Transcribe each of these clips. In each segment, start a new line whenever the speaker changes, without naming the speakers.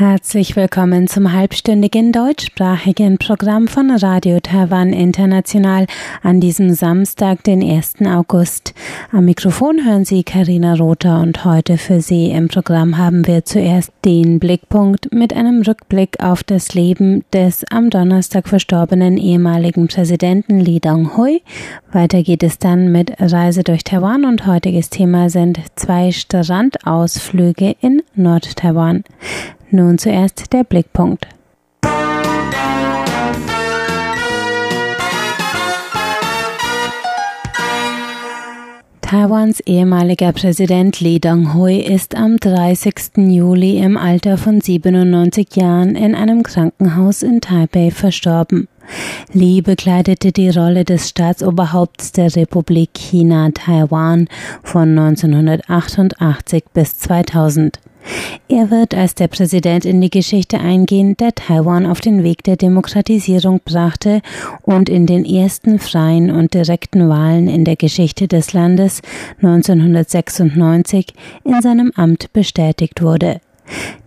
Herzlich willkommen zum halbstündigen deutschsprachigen Programm von Radio Taiwan International an diesem Samstag, den 1. August. Am Mikrofon hören Sie Karina Rother und heute für Sie im Programm haben wir zuerst den Blickpunkt mit einem Rückblick auf das Leben des am Donnerstag verstorbenen ehemaligen Präsidenten Li Donghui. Weiter geht es dann mit Reise durch Taiwan und heutiges Thema sind zwei Strandausflüge in Nord-Taiwan. Nun zuerst der Blickpunkt. Taiwans ehemaliger Präsident Lee Dong-hui ist am 30. Juli im Alter von 97 Jahren in einem Krankenhaus in Taipei verstorben. Lee bekleidete die Rolle des Staatsoberhaupts der Republik China Taiwan von 1988 bis 2000. Er wird als der Präsident in die Geschichte eingehen, der Taiwan auf den Weg der Demokratisierung brachte und in den ersten freien und direkten Wahlen in der Geschichte des Landes 1996 in seinem Amt bestätigt wurde.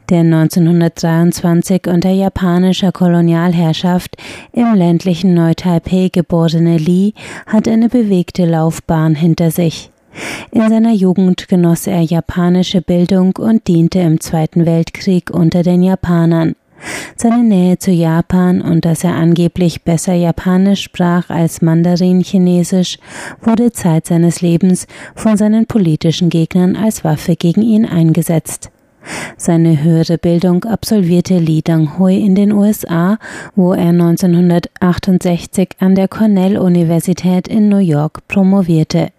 Der 1923 unter japanischer Kolonialherrschaft im ländlichen Neu-Taipei geborene Li hat eine bewegte Laufbahn hinter sich. In seiner Jugend genoss er japanische Bildung und diente im Zweiten Weltkrieg unter den Japanern. Seine Nähe zu Japan und dass er angeblich besser Japanisch sprach als Mandarin-Chinesisch wurde Zeit seines Lebens von seinen politischen Gegnern als Waffe gegen ihn eingesetzt. Seine höhere Bildung absolvierte Li Donghui in den USA, wo er 1968 an der Cornell-Universität in New York promovierte.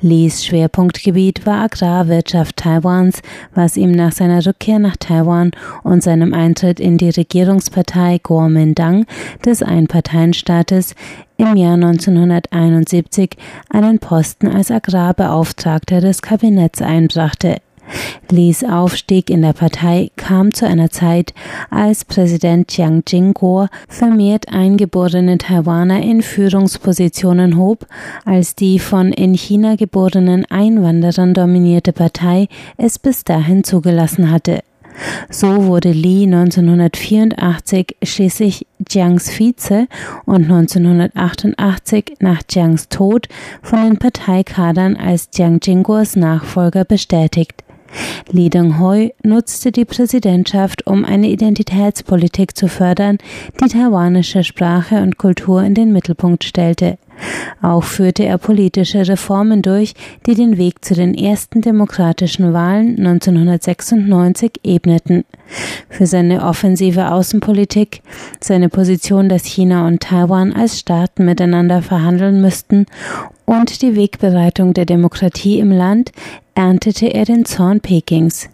Lees Schwerpunktgebiet war Agrarwirtschaft Taiwans, was ihm nach seiner Rückkehr nach Taiwan und seinem Eintritt in die Regierungspartei Kuomintang des Einparteienstaates im Jahr 1971 einen Posten als Agrarbeauftragter des Kabinetts einbrachte. Lees Aufstieg in der Partei kam zu einer Zeit, als Präsident Jiang Jingguo vermehrt eingeborene Taiwaner in Führungspositionen hob, als die von in China geborenen Einwanderern dominierte Partei es bis dahin zugelassen hatte. So wurde Li 1984 schließlich Jiangs Vize und 1988 nach Jiangs Tod von den Parteikadern als Jiang Jingguos Nachfolger bestätigt. Li Dong-hoi nutzte die Präsidentschaft, um eine Identitätspolitik zu fördern, die taiwanische Sprache und Kultur in den Mittelpunkt stellte. Auch führte er politische Reformen durch, die den Weg zu den ersten demokratischen Wahlen 1996 ebneten. Für seine offensive Außenpolitik, seine Position, dass China und Taiwan als Staaten miteinander verhandeln müssten und die Wegbereitung der Demokratie im Land erntete er den Zorn Pekings.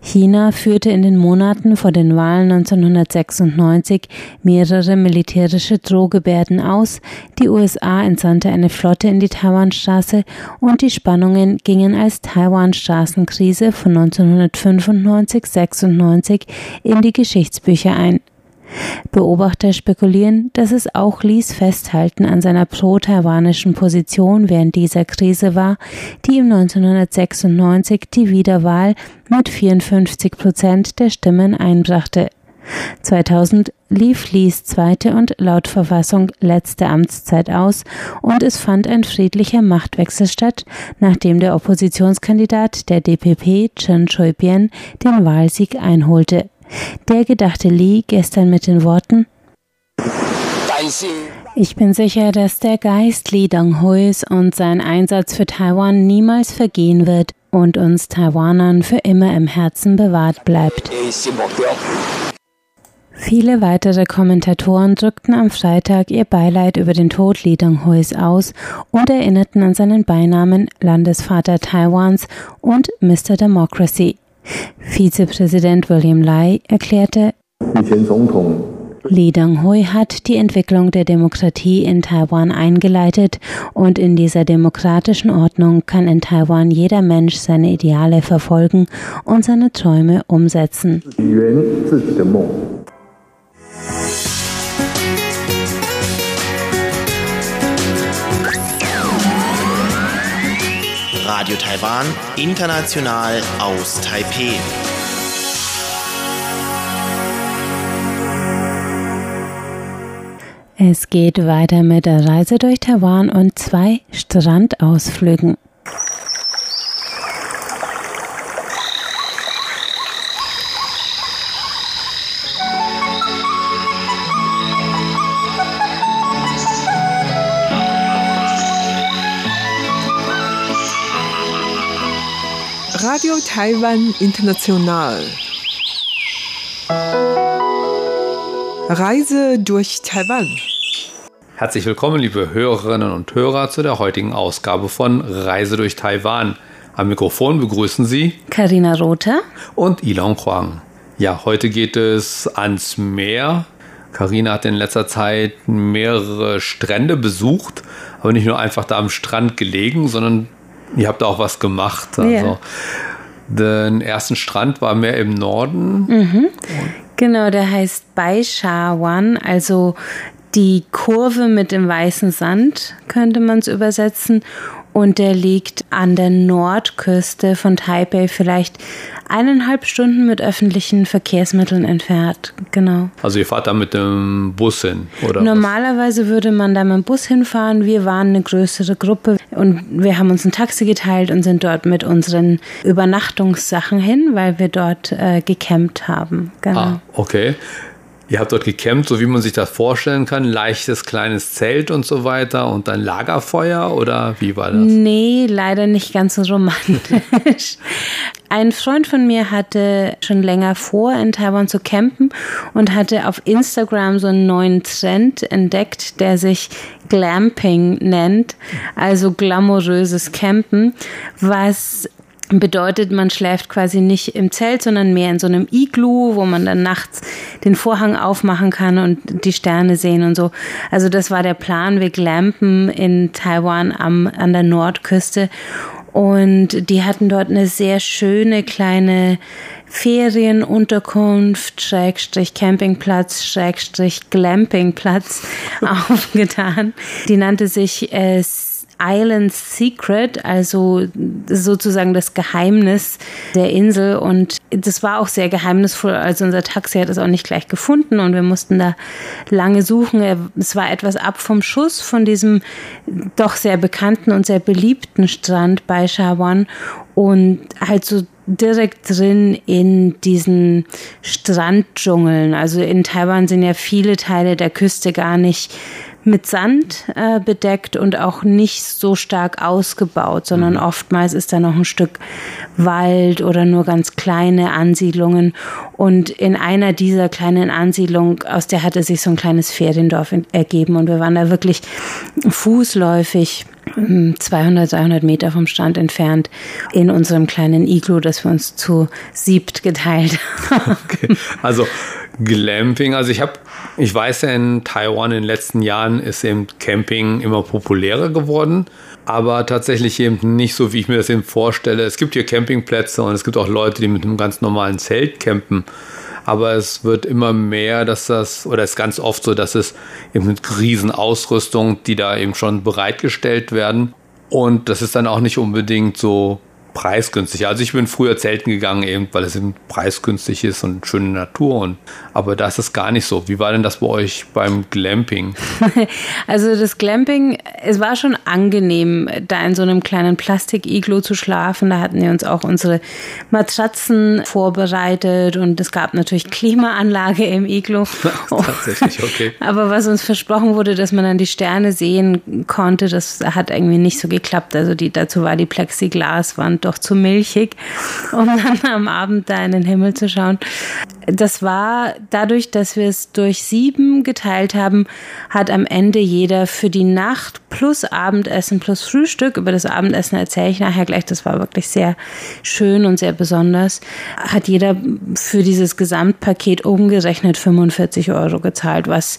China führte in den Monaten vor den Wahlen 1996 mehrere militärische Drohgebärden aus, die USA entsandte eine Flotte in die Taiwanstraße und die Spannungen gingen als Taiwan-Straßenkrise von 1995-96 in die Geschichtsbücher ein. Beobachter spekulieren, dass es auch Lees Festhalten an seiner pro-taiwanischen Position während dieser Krise war, die ihm 1996 die Wiederwahl mit 54 Prozent der Stimmen einbrachte. 2000 lief Lees zweite und laut Verfassung letzte Amtszeit aus und es fand ein friedlicher Machtwechsel statt, nachdem der Oppositionskandidat der DPP Chen Shui-bian den Wahlsieg einholte. Der gedachte Lee gestern mit den Worten ich bin sicher, dass der Geist Lee Dong-huis und sein Einsatz für Taiwan niemals vergehen wird und uns Taiwanern für immer im Herzen bewahrt bleibt. Viele weitere Kommentatoren drückten am Freitag ihr Beileid über den Tod Lee Dong-huis aus und erinnerten an seinen Beinamen Landesvater Taiwans und Mr. Democracy. Vizepräsident William Lai erklärte, Li Donghui hat die Entwicklung der Demokratie in Taiwan eingeleitet und in dieser demokratischen Ordnung kann in Taiwan jeder Mensch seine Ideale verfolgen und seine Träume umsetzen.
Radio Taiwan, international aus Taipeh.
Es geht weiter mit der Reise durch Taiwan und zwei Strandausflügen.
Radio Taiwan International. Reise durch Taiwan.
Herzlich willkommen, liebe Hörerinnen und Hörer, zu der heutigen Ausgabe von Reise durch Taiwan. Am Mikrofon begrüßen Sie
Karina Rother
und Ilon Huang. Ja, heute geht es ans Meer. Karina hat in letzter Zeit mehrere Strände besucht, aber nicht nur einfach da am Strand gelegen, sondern Ihr habt auch was gemacht. Also ja. den ersten Strand war mehr im Norden.
Mhm. Genau, der heißt Baishawan, also die Kurve mit dem weißen Sand, könnte man es übersetzen. Und der liegt an der Nordküste von Taipei, vielleicht eineinhalb Stunden mit öffentlichen Verkehrsmitteln entfernt. Genau.
Also ihr fahrt da mit dem Bus hin, oder?
Normalerweise was? würde man da mit dem Bus hinfahren. Wir waren eine größere Gruppe und wir haben uns ein Taxi geteilt und sind dort mit unseren Übernachtungssachen hin, weil wir dort äh, gecampt haben.
Genau. Ah, okay. Ihr habt dort gecampt, so wie man sich das vorstellen kann, leichtes kleines Zelt und so weiter und dann Lagerfeuer oder wie war das?
Nee, leider nicht ganz so romantisch. Ein Freund von mir hatte schon länger vor, in Taiwan zu campen und hatte auf Instagram so einen neuen Trend entdeckt, der sich Glamping nennt, also glamouröses Campen, was bedeutet, man schläft quasi nicht im Zelt, sondern mehr in so einem Iglu, wo man dann nachts den Vorhang aufmachen kann und die Sterne sehen und so. Also das war der Plan. Wir glampen in Taiwan am, an der Nordküste und die hatten dort eine sehr schöne kleine Ferienunterkunft, Schrägstrich Campingplatz, Schrägstrich Glampingplatz aufgetan. Die nannte sich äh, Island Secret, also sozusagen das Geheimnis der Insel. Und das war auch sehr geheimnisvoll. Also unser Taxi hat es auch nicht gleich gefunden und wir mussten da lange suchen. Es war etwas ab vom Schuss von diesem doch sehr bekannten und sehr beliebten Strand bei Shawan und halt so direkt drin in diesen Stranddschungeln. Also in Taiwan sind ja viele Teile der Küste gar nicht mit Sand äh, bedeckt und auch nicht so stark ausgebaut, sondern mhm. oftmals ist da noch ein Stück Wald oder nur ganz kleine Ansiedlungen. Und in einer dieser kleinen Ansiedlungen, aus der hatte sich so ein kleines Feriendorf ergeben und wir waren da wirklich fußläufig 200, 300 Meter vom Strand entfernt in unserem kleinen Iglu, das wir uns zu siebt geteilt haben.
Okay. Also Glamping, also ich habe, ich weiß ja in Taiwan in den letzten Jahren ist eben Camping immer populärer geworden, aber tatsächlich eben nicht so, wie ich mir das eben vorstelle. Es gibt hier Campingplätze und es gibt auch Leute, die mit einem ganz normalen Zelt campen. Aber es wird immer mehr, dass das, oder es ist ganz oft so, dass es eben mit Riesenausrüstung, die da eben schon bereitgestellt werden. Und das ist dann auch nicht unbedingt so preisgünstig. Also ich bin früher zelten gegangen, eben weil es eben preisgünstig ist und schöne Natur. Und, aber da ist es gar nicht so. Wie war denn das bei euch beim Glamping?
Also das Glamping, es war schon angenehm, da in so einem kleinen Plastik-Iglo zu schlafen. Da hatten wir uns auch unsere Matratzen vorbereitet und es gab natürlich Klimaanlage im Iglo.
Tatsächlich, okay.
aber was uns versprochen wurde, dass man dann die Sterne sehen konnte, das hat irgendwie nicht so geklappt. Also die, dazu war die Plexiglaswand doch zu milchig, um dann am Abend da in den Himmel zu schauen. Das war dadurch, dass wir es durch sieben geteilt haben, hat am Ende jeder für die Nacht plus Abendessen plus Frühstück, über das Abendessen erzähle ich nachher gleich, das war wirklich sehr schön und sehr besonders, hat jeder für dieses Gesamtpaket umgerechnet 45 Euro gezahlt, was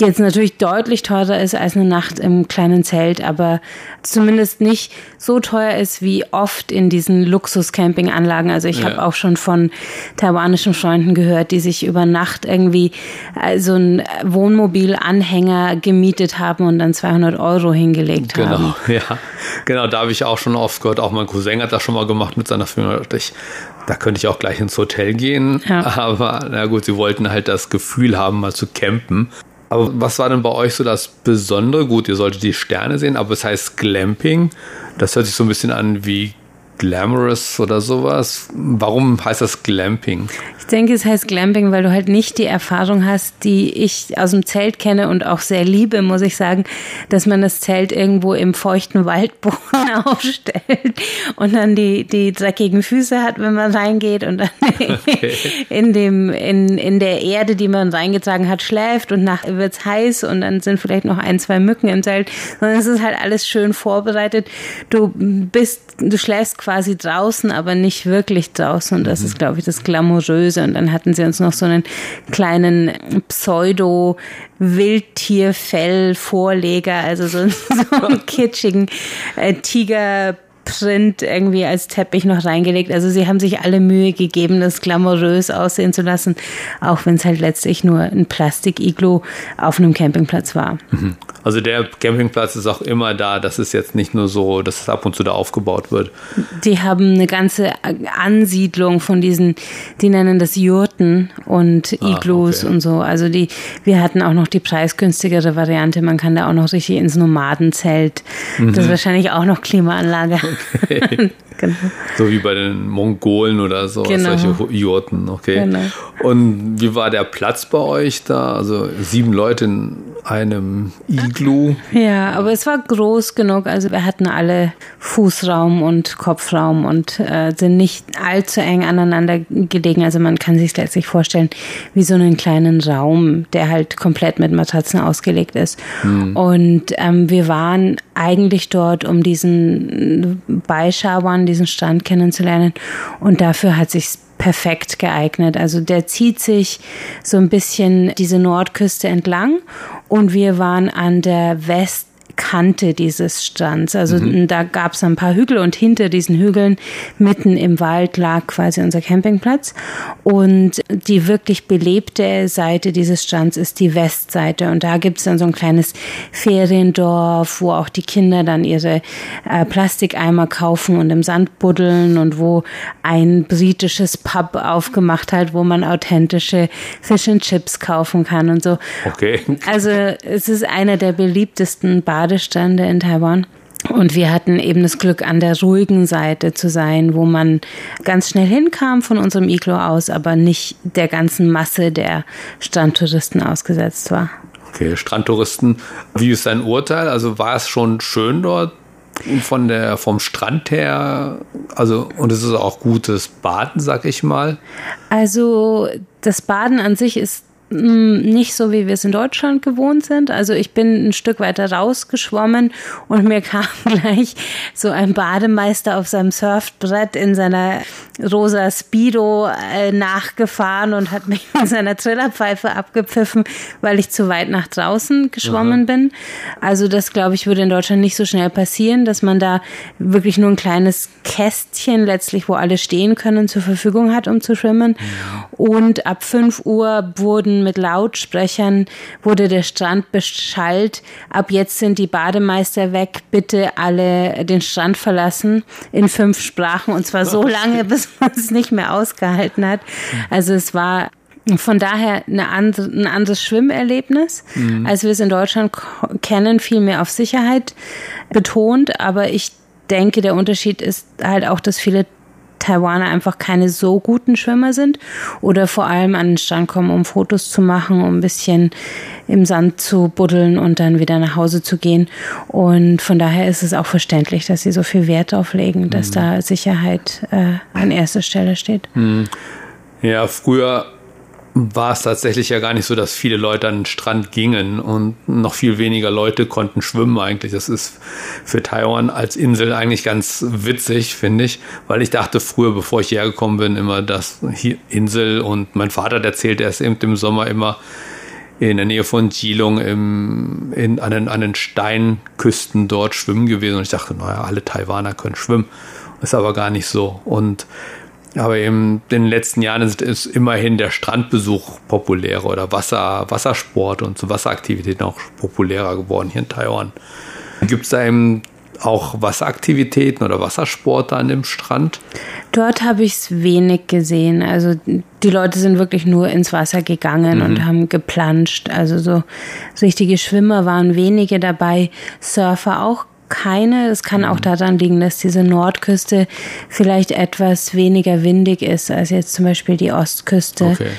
jetzt natürlich deutlich teurer ist als eine Nacht im kleinen Zelt, aber zumindest nicht so teuer ist wie oft in diesen Luxus-Camping-Anlagen. Also ich ja. habe auch schon von taiwanischen Freunden gehört, die sich über Nacht irgendwie äh, so ein Wohnmobilanhänger gemietet haben und dann 200 Euro hingelegt
genau,
haben.
Genau, ja. Genau, da habe ich auch schon oft gehört. Auch mein Cousin hat das schon mal gemacht mit seiner Firma. Ich, da könnte ich auch gleich ins Hotel gehen. Ja. Aber na gut, sie wollten halt das Gefühl haben, mal zu campen. Aber was war denn bei euch so das Besondere? Gut, ihr solltet die Sterne sehen, aber es heißt Glamping. Das hört sich so ein bisschen an wie Glamorous oder sowas. Warum heißt das Glamping?
Ich denke, es heißt Glamping, weil du halt nicht die Erfahrung hast, die ich aus dem Zelt kenne und auch sehr liebe, muss ich sagen, dass man das Zelt irgendwo im feuchten Waldboden aufstellt und dann die, die dreckigen Füße hat, wenn man reingeht und dann okay. in dem, in, in der Erde, die man reingetragen hat, schläft und nach wird's heiß und dann sind vielleicht noch ein, zwei Mücken im Zelt, sondern es ist halt alles schön vorbereitet. Du bist, du schläfst quasi quasi draußen, aber nicht wirklich draußen. Und das mhm. ist, glaube ich, das Glamouröse. Und dann hatten sie uns noch so einen kleinen Pseudo- Wildtierfell-Vorleger, also so, so einen kitschigen äh, Tiger Print irgendwie als Teppich noch reingelegt. Also sie haben sich alle Mühe gegeben, das glamourös aussehen zu lassen, auch wenn es halt letztlich nur ein Plastik-Iglo auf einem Campingplatz war.
Mhm. Also der Campingplatz ist auch immer da. Das ist jetzt nicht nur so, dass es ab und zu da aufgebaut wird.
Die haben eine ganze Ansiedlung von diesen, die nennen das Jurten und ah, Iglos ah, okay. und so. Also die, wir hatten auch noch die preisgünstigere Variante. Man kann da auch noch richtig ins Nomadenzelt. Mhm. Das ist wahrscheinlich auch noch Klimaanlage.
Okay. genau. So wie bei den Mongolen oder so, genau. solche Jurten, okay. Genau. Und wie war der Platz bei euch da? Also sieben Leute in einem Iglu.
Ja, aber es war groß genug. Also wir hatten alle Fußraum und Kopfraum und äh, sind nicht allzu eng aneinander gelegen. Also man kann sich letztlich vorstellen wie so einen kleinen Raum, der halt komplett mit Matratzen ausgelegt ist. Hm. Und ähm, wir waren eigentlich dort, um diesen Beischauern, diesen Strand kennenzulernen. Und dafür hat sich perfekt geeignet. Also der zieht sich so ein bisschen diese Nordküste entlang und wir waren an der West Kante dieses Strands. Also mhm. da gab es ein paar Hügel und hinter diesen Hügeln mitten im Wald lag quasi unser Campingplatz. Und die wirklich belebte Seite dieses Strands ist die Westseite. Und da gibt es dann so ein kleines Feriendorf, wo auch die Kinder dann ihre äh, Plastikeimer kaufen und im Sand buddeln und wo ein britisches Pub aufgemacht hat, wo man authentische Fish and Chips kaufen kann und so.
Okay.
Also es ist einer der beliebtesten Bar Badestände in Taiwan. Und wir hatten eben das Glück, an der ruhigen Seite zu sein, wo man ganz schnell hinkam von unserem Iglo aus, aber nicht der ganzen Masse der Strandtouristen ausgesetzt war.
Okay, Strandtouristen. Wie ist dein Urteil? Also war es schon schön dort? Von der, vom Strand her, also, und es ist auch gutes Baden, sag ich mal.
Also, das Baden an sich ist nicht so, wie wir es in Deutschland gewohnt sind. Also ich bin ein Stück weiter rausgeschwommen und mir kam gleich so ein Bademeister auf seinem Surfbrett in seiner rosa Speedo äh, nachgefahren und hat mich mit seiner Trillerpfeife abgepfiffen, weil ich zu weit nach draußen geschwommen Aha. bin. Also das, glaube ich, würde in Deutschland nicht so schnell passieren, dass man da wirklich nur ein kleines Kästchen letztlich, wo alle stehen können, zur Verfügung hat, um zu schwimmen. Und ab 5 Uhr wurden mit Lautsprechern wurde der Strand beschallt. Ab jetzt sind die Bademeister weg. Bitte alle den Strand verlassen in fünf Sprachen und zwar so lange, bis man es nicht mehr ausgehalten hat. Also es war von daher eine andere, ein anderes Schwimmerlebnis, mhm. als wir es in Deutschland kennen, viel mehr auf Sicherheit betont. Aber ich denke, der Unterschied ist halt auch, dass viele Taiwaner einfach keine so guten Schwimmer sind oder vor allem an den Strand kommen, um Fotos zu machen, um ein bisschen im Sand zu buddeln und dann wieder nach Hause zu gehen. Und von daher ist es auch verständlich, dass sie so viel Wert darauf legen, dass mhm. da Sicherheit äh, an erster Stelle steht.
Mhm. Ja, früher war es tatsächlich ja gar nicht so, dass viele Leute an den Strand gingen und noch viel weniger Leute konnten schwimmen eigentlich. Das ist für Taiwan als Insel eigentlich ganz witzig, finde ich, weil ich dachte früher, bevor ich hierher gekommen bin, immer, dass hier Insel und mein Vater erzählt erst eben im Sommer immer in der Nähe von Jilong im, in, an, den, an den Steinküsten dort schwimmen gewesen und ich dachte, naja, alle Taiwaner können schwimmen. Ist aber gar nicht so. Und Aber eben in den letzten Jahren ist, ist immerhin der Strandbesuch populärer oder Wasser, Wassersport und so Wasseraktivitäten auch populärer geworden hier in Taiwan. Gibt es da eben auch Wasseraktivitäten oder Wassersport an dem Strand?
Dort habe ich es wenig gesehen. Also die Leute sind wirklich nur ins Wasser gegangen mhm. und haben geplanscht. Also so richtige Schwimmer waren wenige dabei, Surfer auch keine. Es kann auch mhm. daran liegen, dass diese Nordküste vielleicht etwas weniger windig ist als jetzt zum Beispiel die Ostküste. Okay.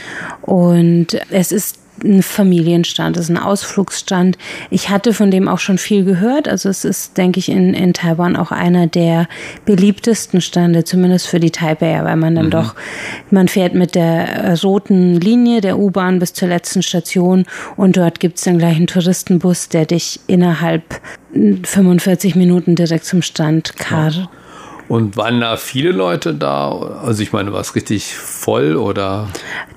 Und es ist ein Familienstand, es ist ein Ausflugsstand. Ich hatte von dem auch schon viel gehört. Also es ist, denke ich, in, in Taiwan auch einer der beliebtesten Stände, zumindest für die Taipei, weil man dann mhm. doch, man fährt mit der roten Linie der U-Bahn bis zur letzten Station und dort gibt es dann gleich einen Touristenbus, der dich innerhalb 45 Minuten direkt zum Stand karrt. Ja.
Und waren da viele Leute da? Also ich meine, war es richtig voll oder?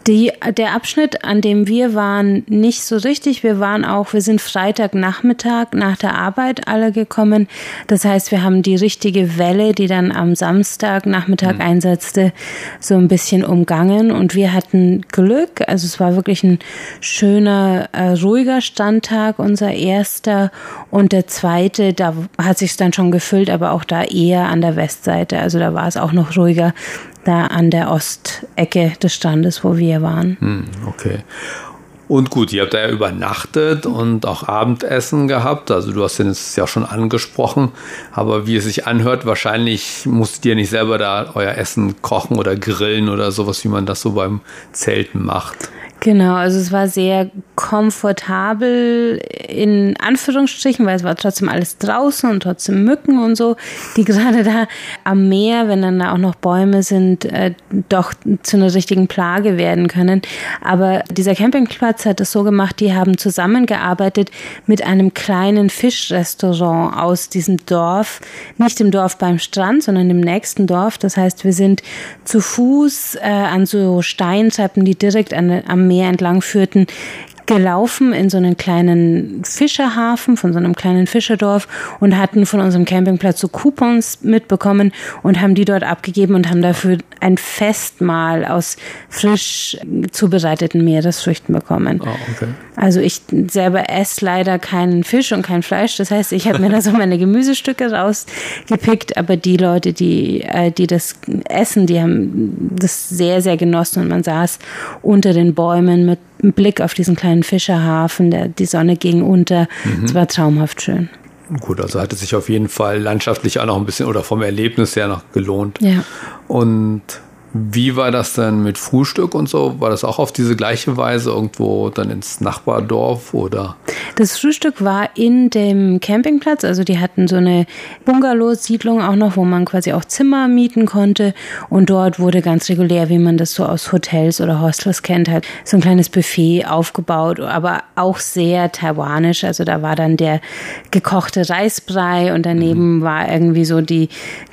Die, der Abschnitt, an dem wir waren, nicht so richtig. Wir waren auch, wir sind Freitagnachmittag nach der Arbeit alle gekommen. Das heißt, wir haben die richtige Welle, die dann am Samstagnachmittag mhm. einsetzte, so ein bisschen umgangen. Und wir hatten Glück. Also es war wirklich ein schöner, äh, ruhiger Standtag, unser erster. Und der zweite, da hat sich dann schon gefüllt, aber auch da eher an der Westseite. Also da war es auch noch ruhiger da an der Ostecke des Strandes, wo wir waren.
Hm, okay. Und gut, ihr habt da ja übernachtet und auch Abendessen gehabt. Also du hast es ja schon angesprochen. Aber wie es sich anhört, wahrscheinlich musstet ihr nicht selber da euer Essen kochen oder grillen oder sowas, wie man das so beim Zelten macht.
Genau, also es war sehr komfortabel in Anführungsstrichen, weil es war trotzdem alles draußen und trotzdem Mücken und so, die gerade da am Meer, wenn dann da auch noch Bäume sind, äh, doch zu einer richtigen Plage werden können. Aber dieser Campingplatz hat es so gemacht, die haben zusammengearbeitet mit einem kleinen Fischrestaurant aus diesem Dorf, nicht im Dorf beim Strand, sondern im nächsten Dorf. Das heißt, wir sind zu Fuß äh, an so Steintreppen, die direkt an, am Meer entlang führten, gelaufen in so einen kleinen Fischerhafen von so einem kleinen Fischerdorf und hatten von unserem Campingplatz so Coupons mitbekommen und haben die dort abgegeben und haben dafür ein Festmahl aus frisch zubereiteten Meeresfrüchten bekommen. Oh, okay. Also ich selber esse leider keinen Fisch und kein Fleisch. Das heißt, ich habe mir da so meine Gemüsestücke rausgepickt, aber die Leute, die, äh, die das essen, die haben das sehr, sehr genossen und man saß unter den Bäumen mit einem Blick auf diesen kleinen Fischerhafen, der, die Sonne ging unter. Mhm. Es war traumhaft schön.
Gut, also hat es sich auf jeden Fall landschaftlich auch noch ein bisschen oder vom Erlebnis her noch gelohnt.
Ja.
Und wie war das denn mit Frühstück und so? War das auch auf diese gleiche Weise irgendwo dann ins Nachbardorf oder?
Das Frühstück war in dem Campingplatz, also die hatten so eine Bungalow-Siedlung auch noch, wo man quasi auch Zimmer mieten konnte und dort wurde ganz regulär, wie man das so aus Hotels oder Hostels kennt, halt so ein kleines Buffet aufgebaut, aber auch sehr taiwanisch. Also da war dann der gekochte Reisbrei und daneben mhm. war irgendwie so die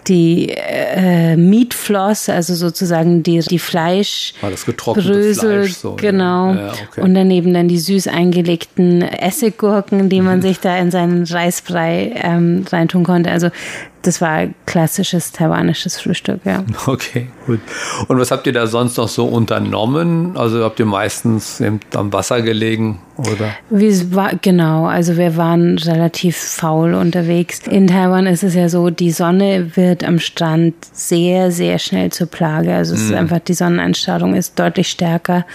die äh, Meatfloss, also sozusagen die, die Fleisch,
ah, das Brösel, Fleisch, so,
genau. Ja, okay. Und daneben dann die süß eingelegten Essiggurken, die man mhm. sich da in seinen Reisbrei ähm, reintun konnte. Also das war klassisches taiwanisches Frühstück, ja.
Okay, gut. Und was habt ihr da sonst noch so unternommen? Also habt ihr meistens am Wasser gelegen oder?
Wir war, genau, also wir waren relativ faul unterwegs. In Taiwan ist es ja so, die Sonne wird am Strand sehr, sehr schnell zur Plage. Also es mm. ist mhm. einfach, die Sonneneinstrahlung ist deutlich stärker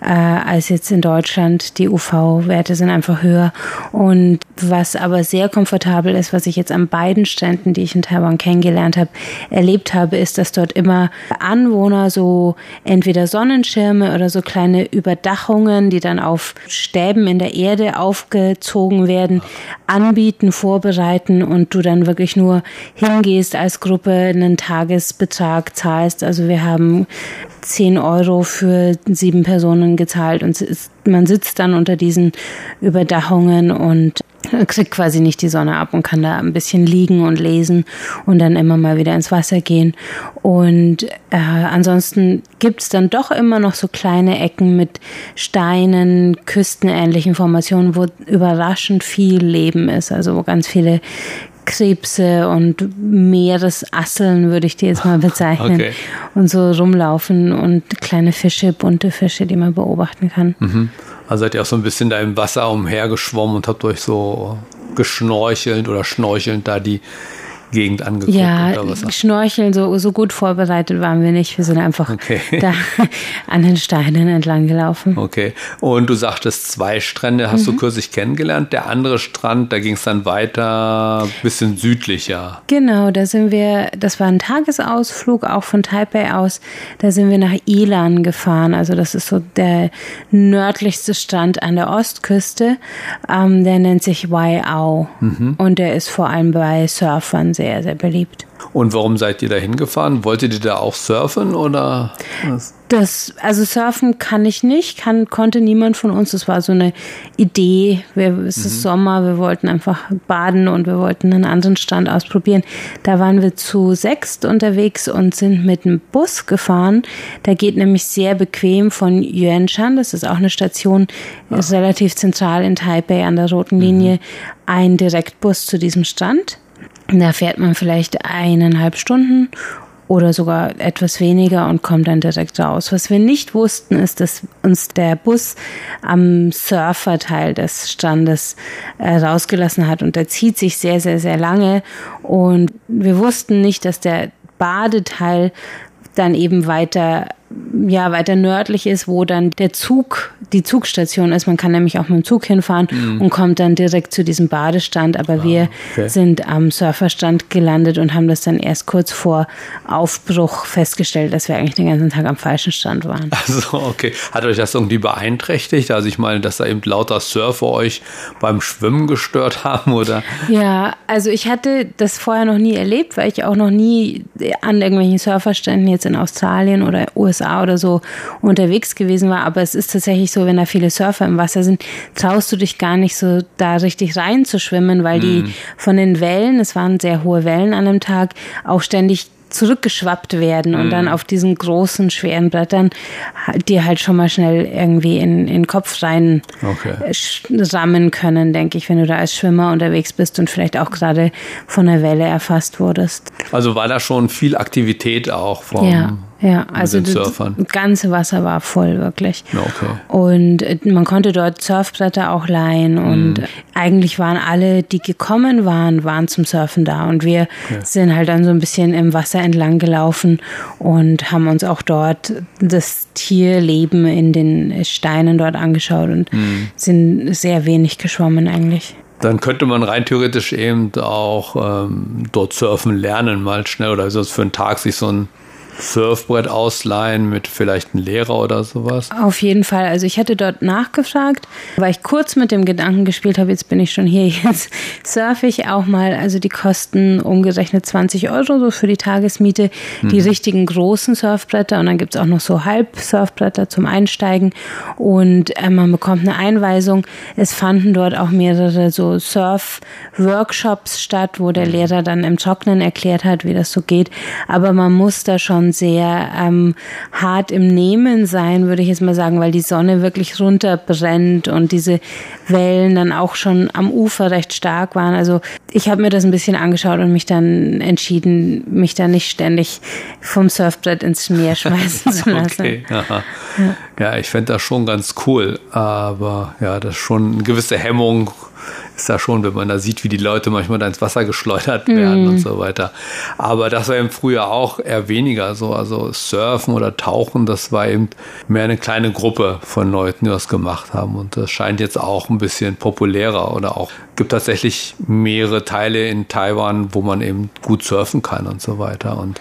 äh, als jetzt in Deutschland. Die UV-Werte sind einfach höher. Und was aber sehr komfortabel ist, was ich jetzt an beiden Stränden, die ich in Taiwan kennengelernt habe, erlebt habe, ist, dass dort immer Anwohner so entweder Sonnenschirme oder so kleine Überdachungen, die dann auf Stäben in der Erde aufgezogen werden, anbieten, vorbereiten und du dann wirklich nur hingehst als Gruppe, einen Tagesbetrag zahlst. Also wir haben 10 Euro für sieben Personen gezahlt und man sitzt dann unter diesen Überdachungen und kriegt quasi nicht die Sonne ab und kann da ein bisschen liegen und lesen und dann immer mal wieder ins Wasser gehen. Und äh, ansonsten gibt's dann doch immer noch so kleine Ecken mit Steinen, küstenähnlichen Formationen, wo überraschend viel Leben ist, also wo ganz viele Krebse und Meeresasseln, würde ich die jetzt mal bezeichnen. Okay. Und so rumlaufen und kleine Fische, bunte Fische, die man beobachten kann.
Mhm. Also seid ihr auch so ein bisschen da im Wasser umhergeschwommen und habt euch so geschnorchelt oder schnorchelnd da die Gegend angeguckt?
Ja, Schnorcheln, so, so gut vorbereitet waren wir nicht. Wir sind einfach okay. da an den Steinen entlang gelaufen.
Okay. Und du sagtest, zwei Strände hast mhm. du kürzlich kennengelernt. Der andere Strand, da ging es dann weiter, ein bisschen südlicher.
Genau, da sind wir, das war ein Tagesausflug, auch von Taipei aus. Da sind wir nach Ilan gefahren. Also das ist so der nördlichste Strand an der Ostküste. Ähm, der nennt sich Waiau. Mhm. Und der ist vor allem bei Surfern sehr sehr, sehr beliebt.
Und warum seid ihr da hingefahren? Wolltet ihr da auch surfen oder was?
Das, also surfen kann ich nicht, kann, konnte niemand von uns. Das war so eine Idee. Wir, es ist mhm. Sommer, wir wollten einfach baden und wir wollten einen anderen Strand ausprobieren. Da waren wir zu sechst unterwegs und sind mit dem Bus gefahren. Da geht nämlich sehr bequem von Yuanshan, das ist auch eine Station, ah. ist relativ zentral in Taipei an der roten Linie, mhm. ein Direktbus zu diesem Strand. Da fährt man vielleicht eineinhalb Stunden oder sogar etwas weniger und kommt dann direkt raus. Was wir nicht wussten, ist, dass uns der Bus am Surferteil des Strandes äh, rausgelassen hat und der zieht sich sehr, sehr, sehr lange und wir wussten nicht, dass der Badeteil dann eben weiter ja, weiter nördlich ist, wo dann der Zug, die Zugstation ist. Man kann nämlich auch mit dem Zug hinfahren mhm. und kommt dann direkt zu diesem Badestand. Aber ah, wir okay. sind am Surferstand gelandet und haben das dann erst kurz vor Aufbruch festgestellt, dass wir eigentlich den ganzen Tag am falschen Stand waren.
Also, okay. Hat euch das irgendwie beeinträchtigt? Also, ich meine, dass da eben lauter Surfer euch beim Schwimmen gestört haben, oder?
Ja, also ich hatte das vorher noch nie erlebt, weil ich auch noch nie an irgendwelchen Surferständen jetzt in Australien oder USA USA oder so unterwegs gewesen war. Aber es ist tatsächlich so, wenn da viele Surfer im Wasser sind, traust du dich gar nicht so da richtig reinzuschwimmen, weil die mhm. von den Wellen, es waren sehr hohe Wellen an dem Tag, auch ständig zurückgeschwappt werden und dann mhm. auf diesen großen, schweren Brettern dir halt schon mal schnell irgendwie in, in den Kopf rein okay. rammen können, denke ich, wenn du da als Schwimmer unterwegs bist und vielleicht auch gerade von der Welle erfasst wurdest.
Also war da schon viel Aktivität auch vom
ja. Ja, also das ganze Wasser war voll, wirklich. Okay. Und äh, man konnte dort Surfbretter auch leihen und mhm. eigentlich waren alle, die gekommen waren, waren zum Surfen da und wir okay. sind halt dann so ein bisschen im Wasser entlang gelaufen und haben uns auch dort das Tierleben in den Steinen dort angeschaut und mhm. sind sehr wenig geschwommen eigentlich
dann könnte man rein theoretisch eben auch ähm, dort surfen lernen, mal schnell oder so für einen Tag sich so ein Surfbrett ausleihen mit vielleicht einem Lehrer oder sowas?
Auf jeden Fall. Also ich hatte dort nachgefragt, weil ich kurz mit dem Gedanken gespielt habe, jetzt bin ich schon hier, jetzt surfe ich auch mal. Also die kosten umgerechnet 20 Euro so für die Tagesmiete, die hm. richtigen großen Surfbretter und dann gibt es auch noch so Halb-Surfbretter zum Einsteigen und äh, man bekommt eine Einweisung. Es fanden dort auch mehrere so Surf-Workshops statt, wo der hm. Lehrer dann im Trocknen erklärt hat, wie das so geht. Aber man muss da schon schon sehr ähm, hart im Nehmen sein, würde ich jetzt mal sagen, weil die Sonne wirklich runterbrennt und diese Wellen dann auch schon am Ufer recht stark waren. Also ich habe mir das ein bisschen angeschaut und mich dann entschieden, mich da nicht ständig vom Surfbrett ins Meer schmeißen zu lassen. Okay,
ja. ja, ich fände das schon ganz cool, aber ja, das ist schon eine gewisse Hemmung ist da schon, wenn man da sieht, wie die Leute manchmal da ins Wasser geschleudert werden mm. und so weiter. Aber das war eben früher auch eher weniger so. Also Surfen oder Tauchen, das war eben mehr eine kleine Gruppe von Leuten, die das gemacht haben. Und das scheint jetzt auch ein bisschen populärer oder auch gibt tatsächlich mehrere Teile in Taiwan, wo man eben gut surfen kann und so weiter. Und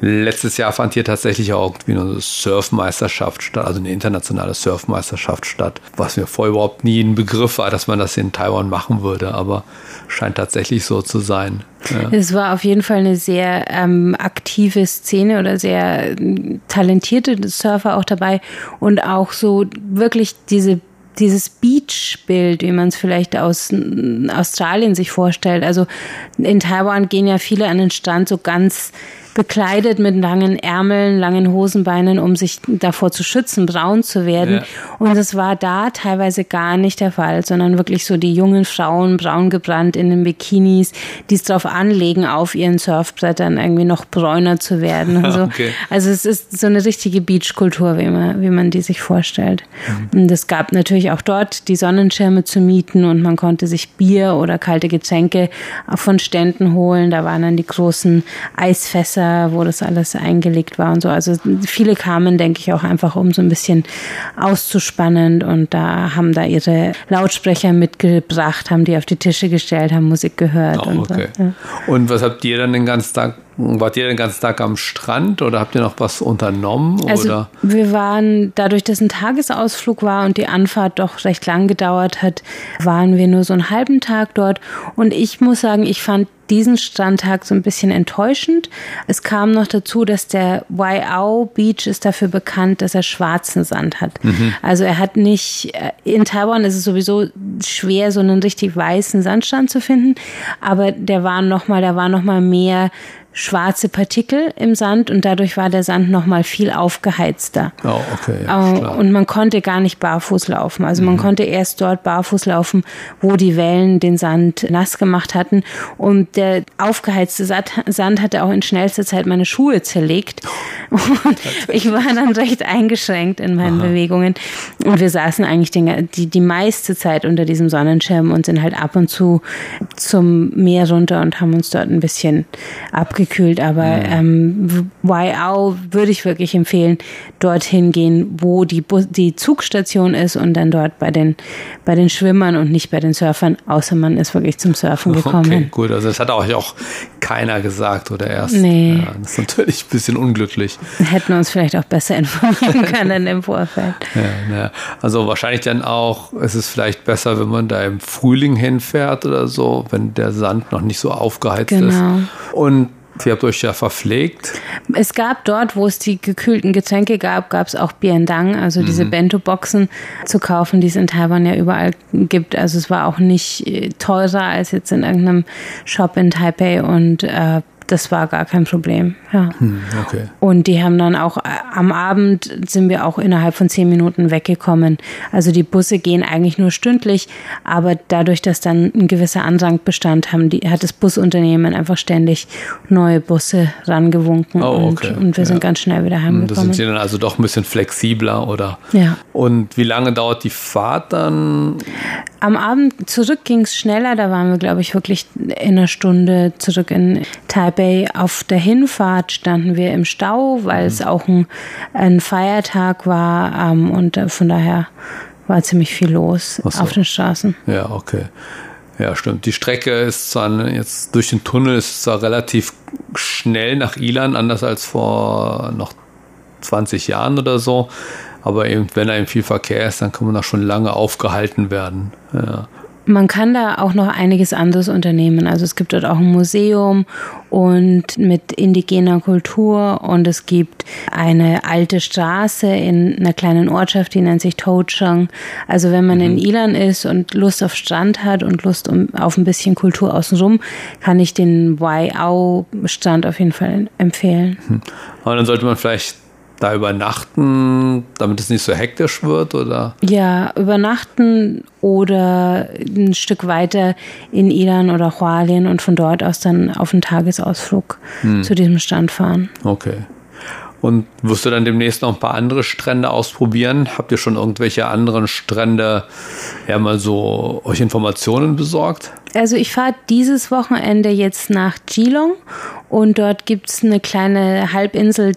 Letztes Jahr fand hier tatsächlich auch irgendwie eine Surfmeisterschaft statt, also eine internationale Surfmeisterschaft statt, was mir vorher überhaupt nie ein Begriff war, dass man das in Taiwan machen würde, aber scheint tatsächlich so zu sein.
Ja. Es war auf jeden Fall eine sehr ähm, aktive Szene oder sehr ähm, talentierte Surfer auch dabei und auch so wirklich diese dieses Beach-Bild, wie man es vielleicht aus Australien sich vorstellt. Also in Taiwan gehen ja viele an den Strand so ganz bekleidet mit langen Ärmeln, langen Hosenbeinen, um sich davor zu schützen, braun zu werden. Ja. Und es war da teilweise gar nicht der Fall, sondern wirklich so die jungen Frauen, braun gebrannt in den Bikinis, die es darauf anlegen, auf ihren Surfbrettern irgendwie noch bräuner zu werden. Also, okay. also es ist so eine richtige Beachkultur, wie man, wie man die sich vorstellt. Mhm. Und es gab natürlich auch dort die Sonnenschirme zu mieten und man konnte sich Bier oder kalte Getränke von Ständen holen. Da waren dann die großen Eisfässer, wo das alles eingelegt war und so. Also viele kamen, denke ich, auch einfach, um so ein bisschen auszuspannen und da haben da ihre Lautsprecher mitgebracht, haben die auf die Tische gestellt, haben Musik gehört.
Oh, okay. und, so. ja. und was habt ihr dann den ganzen Tag Wart ihr den ganzen Tag am Strand oder habt ihr noch was unternommen?
Also
oder?
wir waren, dadurch, dass ein Tagesausflug war und die Anfahrt doch recht lang gedauert hat, waren wir nur so einen halben Tag dort. Und ich muss sagen, ich fand diesen Strandtag so ein bisschen enttäuschend. Es kam noch dazu, dass der Waiau Beach ist dafür bekannt, dass er schwarzen Sand hat. Mhm. Also er hat nicht, äh, in Taiwan ist es sowieso schwer, so einen richtig weißen Sandstrand zu finden, aber der war nochmal, da war nochmal mehr schwarze Partikel im Sand und dadurch war der Sand noch mal viel aufgeheizter.
Oh, okay. Ja,
und man konnte gar nicht barfuß laufen. Also man mhm. konnte erst dort barfuß laufen, wo die Wellen den Sand nass gemacht hatten. Und der aufgeheizte Sand hatte auch in schnellster Zeit meine Schuhe zerlegt. Und ich war dann recht eingeschränkt in meinen Aha. Bewegungen. Und wir saßen eigentlich den, die, die meiste Zeit unter diesem Sonnenschirm und sind halt ab und zu zum Meer runter und haben uns dort ein bisschen abgekühlt abgekühlt, aber ähm, Waiau würde ich wirklich empfehlen, dorthin gehen, wo die, Bus die Zugstation ist und dann dort bei den, bei den Schwimmern und nicht bei den Surfern, außer man ist wirklich zum Surfen gekommen. Okay,
gut, also das hat auch, auch keiner gesagt oder erst.
Nee.
Ja, das ist natürlich ein bisschen unglücklich.
Hätten uns vielleicht auch besser informieren können im Vorfeld.
Ja, ja. Also wahrscheinlich dann auch, es ist vielleicht besser, wenn man da im Frühling hinfährt oder so, wenn der Sand noch nicht so aufgeheizt genau. ist. Und Sie habt euch ja verpflegt.
Es gab dort, wo es die gekühlten Getränke gab, gab es auch Biendang, also diese mhm. Bento-Boxen zu kaufen, die es in Taiwan ja überall gibt. Also es war auch nicht äh, teurer als jetzt in irgendeinem Shop in Taipei und äh, das war gar kein Problem. Ja.
Hm, okay.
Und die haben dann auch äh, am Abend sind wir auch innerhalb von zehn Minuten weggekommen. Also die Busse gehen eigentlich nur stündlich, aber dadurch, dass dann ein gewisser Andrang bestand, haben die, hat das Busunternehmen einfach ständig neue Busse rangewunken
oh, okay.
und, und, wir ja. sind ganz schnell wieder heimgekommen. Das
sind sie dann also doch ein bisschen flexibler, oder?
Ja.
Und wie lange dauert die Fahrt dann?
Am Abend zurück ging es schneller, da waren wir, glaube ich, wirklich in einer Stunde zurück in Taipei. Auf der Hinfahrt standen wir im Stau, weil mhm. es auch ein, ein, Feiertag war ähm, und äh, von daher war ziemlich viel los so. auf den Straßen.
Ja, okay. Ja, stimmt. Die Strecke ist zwar jetzt durch den Tunnel ist zwar relativ schnell nach Ilan, anders als vor noch 20 Jahren oder so. Aber eben, wenn da eben viel Verkehr ist, dann kann man da schon lange aufgehalten werden. Ja.
Man kann da auch noch einiges anderes unternehmen. Also es gibt dort auch ein Museum und mit indigener Kultur und es gibt eine alte Straße in einer kleinen Ortschaft, die nennt sich Tochang. Also wenn man mhm. in Ilan ist und Lust auf Strand hat und Lust auf ein bisschen Kultur außenrum, kann ich den Waiau Strand auf jeden Fall empfehlen.
Mhm. Aber dann sollte man vielleicht da übernachten, damit es nicht so hektisch wird, oder?
Ja, übernachten oder ein Stück weiter in Ilan oder Hualien und von dort aus dann auf einen Tagesausflug hm. zu diesem Stand fahren.
Okay. Und wirst du dann demnächst noch ein paar andere Strände ausprobieren? Habt ihr schon irgendwelche anderen Strände ja mal so euch Informationen besorgt?
Also ich fahre dieses Wochenende jetzt nach Geelong und dort gibt es eine kleine Halbinsel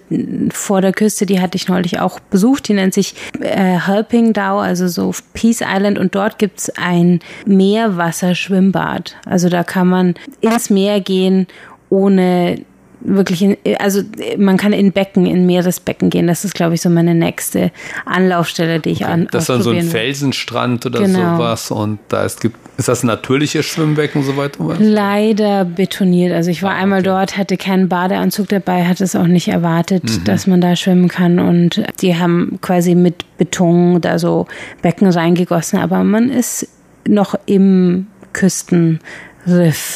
vor der Küste, die hatte ich neulich auch besucht. Die nennt sich äh, Helping Dao, also so Peace Island. Und dort gibt es ein Meerwasserschwimmbad. Also da kann man ins Meer gehen, ohne wirklich, in, also man kann in Becken, in Meeresbecken gehen. Das ist, glaube ich, so meine nächste Anlaufstelle, die ich okay. an.
Das ist dann so ein Felsenstrand oder genau. sowas und da ist, gibt, ist das ein natürliches Schwimmbecken, soweit?
Leider betoniert. Also ich war ah, einmal dort, hatte keinen Badeanzug dabei, hatte es auch nicht erwartet, mhm. dass man da schwimmen kann und die haben quasi mit Beton da so Becken reingegossen, aber man ist noch im Küstenriff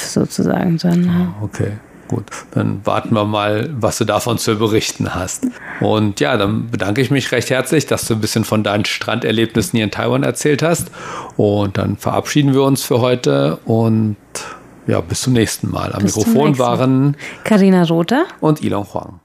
sozusagen.
Ah, okay. Gut, dann warten wir mal, was du davon zu berichten hast. Und ja, dann bedanke ich mich recht herzlich, dass du ein bisschen von deinen Stranderlebnissen hier in Taiwan erzählt hast. Und dann verabschieden wir uns für heute und ja, bis zum nächsten Mal. Am
Bis
Mikrofon waren
Carina Rother.
und Ilon Huang.